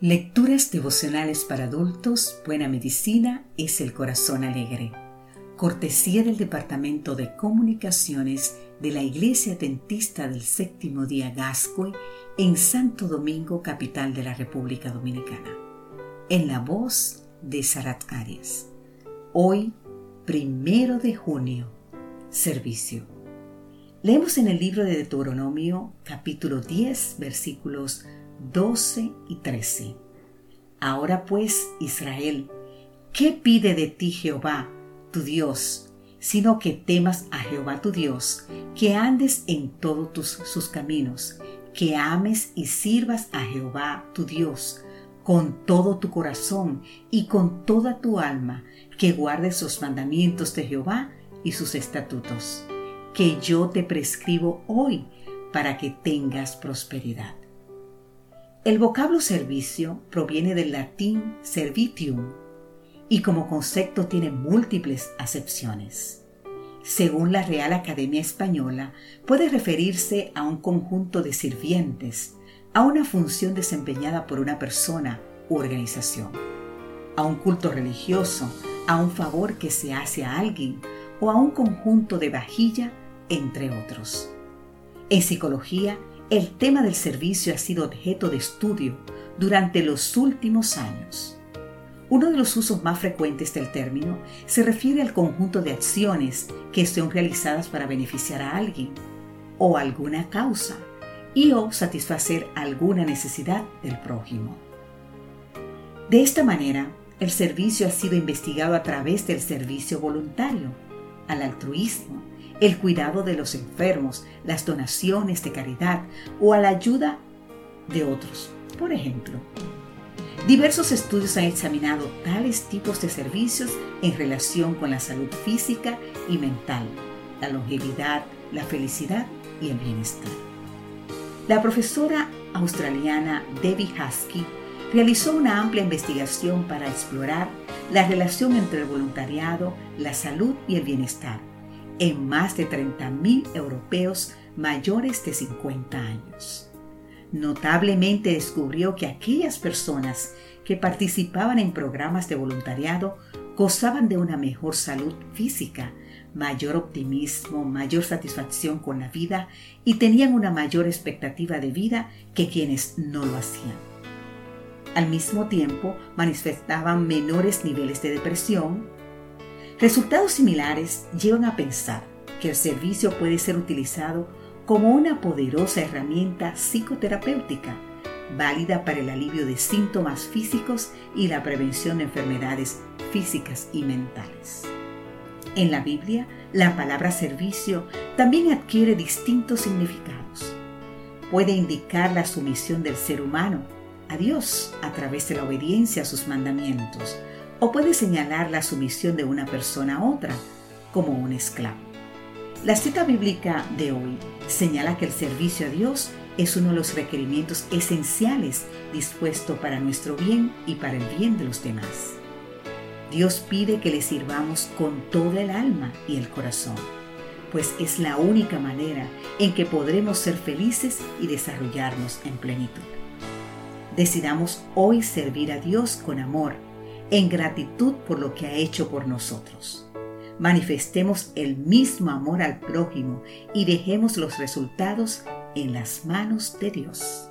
Lecturas devocionales para adultos, Buena Medicina es el Corazón Alegre. Cortesía del Departamento de Comunicaciones de la Iglesia Dentista del Séptimo Día Gascue en Santo Domingo, capital de la República Dominicana. En la voz de Sarat Arias. Hoy, primero de junio, servicio. Leemos en el libro de Deuteronomio, capítulo 10, versículos 12 y 13. Ahora pues, Israel, ¿qué pide de ti Jehová, tu Dios, sino que temas a Jehová tu Dios, que andes en todos tus, sus caminos, que ames y sirvas a Jehová tu Dios con todo tu corazón y con toda tu alma, que guardes los mandamientos de Jehová y sus estatutos, que yo te prescribo hoy para que tengas prosperidad. El vocablo servicio proviene del latín servitium y como concepto tiene múltiples acepciones. Según la Real Academia Española, puede referirse a un conjunto de sirvientes, a una función desempeñada por una persona u organización, a un culto religioso, a un favor que se hace a alguien o a un conjunto de vajilla, entre otros. En psicología, el tema del servicio ha sido objeto de estudio durante los últimos años. Uno de los usos más frecuentes del término se refiere al conjunto de acciones que son realizadas para beneficiar a alguien o alguna causa y o satisfacer alguna necesidad del prójimo. De esta manera, el servicio ha sido investigado a través del servicio voluntario, al altruismo, el cuidado de los enfermos, las donaciones de caridad o a la ayuda de otros. Por ejemplo, diversos estudios han examinado tales tipos de servicios en relación con la salud física y mental, la longevidad, la felicidad y el bienestar. La profesora australiana Debbie Husky realizó una amplia investigación para explorar la relación entre el voluntariado, la salud y el bienestar en más de 30.000 europeos mayores de 50 años. Notablemente descubrió que aquellas personas que participaban en programas de voluntariado gozaban de una mejor salud física, mayor optimismo, mayor satisfacción con la vida y tenían una mayor expectativa de vida que quienes no lo hacían. Al mismo tiempo manifestaban menores niveles de depresión, Resultados similares llevan a pensar que el servicio puede ser utilizado como una poderosa herramienta psicoterapéutica, válida para el alivio de síntomas físicos y la prevención de enfermedades físicas y mentales. En la Biblia, la palabra servicio también adquiere distintos significados. Puede indicar la sumisión del ser humano a Dios a través de la obediencia a sus mandamientos, o puede señalar la sumisión de una persona a otra, como un esclavo. La cita bíblica de hoy señala que el servicio a Dios es uno de los requerimientos esenciales dispuesto para nuestro bien y para el bien de los demás. Dios pide que le sirvamos con toda el alma y el corazón, pues es la única manera en que podremos ser felices y desarrollarnos en plenitud. Decidamos hoy servir a Dios con amor en gratitud por lo que ha hecho por nosotros. Manifestemos el mismo amor al prójimo y dejemos los resultados en las manos de Dios.